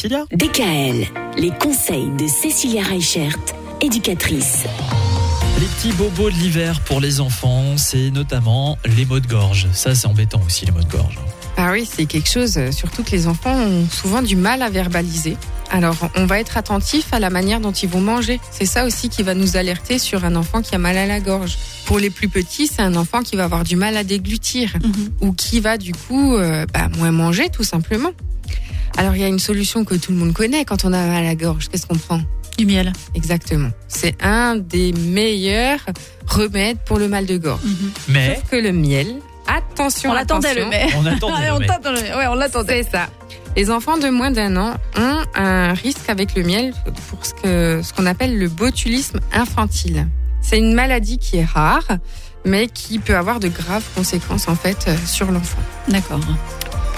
Cécilia DKL, les conseils de Cécilia Reichert, éducatrice. Les petits bobos de l'hiver pour les enfants, c'est notamment les maux de gorge. Ça, c'est embêtant aussi, les maux de gorge. Ah oui, c'est quelque chose, euh, surtout que les enfants ont souvent du mal à verbaliser. Alors, on va être attentif à la manière dont ils vont manger. C'est ça aussi qui va nous alerter sur un enfant qui a mal à la gorge. Pour les plus petits, c'est un enfant qui va avoir du mal à déglutir ou qui va du coup euh, bah, moins manger tout simplement. Alors, il y a une solution que tout le monde connaît quand on a mal à la gorge. Qu'est-ce qu'on prend? Du miel. Exactement. C'est un des meilleurs remèdes pour le mal de gorge. Mais Sauf que le miel, attention, On l'attendait le mai. on attend Ouais, on mai. Ouais, on l'attendait. C'est ça. Les enfants de moins d'un an ont un risque avec le miel pour ce que ce qu'on appelle le botulisme infantile. C'est une maladie qui est rare, mais qui peut avoir de graves conséquences en fait euh, sur l'enfant. D'accord.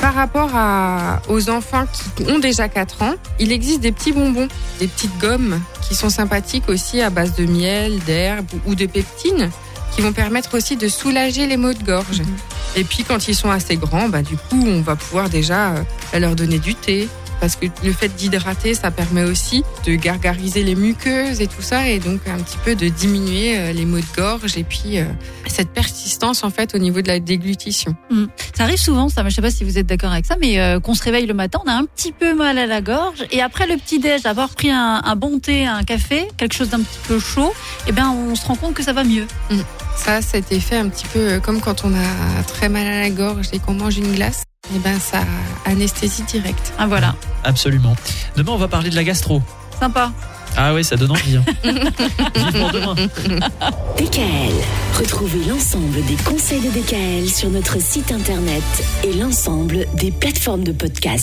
Par rapport à, aux enfants qui ont déjà 4 ans, il existe des petits bonbons, des petites gommes qui sont sympathiques aussi à base de miel, d'herbe ou de peptine, qui vont permettre aussi de soulager les maux de gorge. Et puis quand ils sont assez grands, bah, du coup, on va pouvoir déjà euh, leur donner du thé. Parce que le fait d'hydrater, ça permet aussi de gargariser les muqueuses et tout ça, et donc un petit peu de diminuer euh, les maux de gorge et puis euh, cette persistance en fait au niveau de la déglutition. Ça arrive souvent, ça. mais Je sais pas si vous êtes d'accord avec ça, mais euh, qu'on se réveille le matin, on a un petit peu mal à la gorge, et après le petit déj, avoir pris un, un bon thé, un café, quelque chose d'un petit peu chaud, eh ben on se rend compte que ça va mieux. Ça, cet effet un petit peu comme quand on a très mal à la gorge et qu'on mange une glace, et ben ça anesthésie directe. Ah voilà, absolument. Demain, on va parler de la gastro. sympa. Ah oui, ça donne envie. Hein. Vivement demain. DKL, retrouvez l'ensemble des conseils de DKL sur notre site internet et l'ensemble des plateformes de podcast.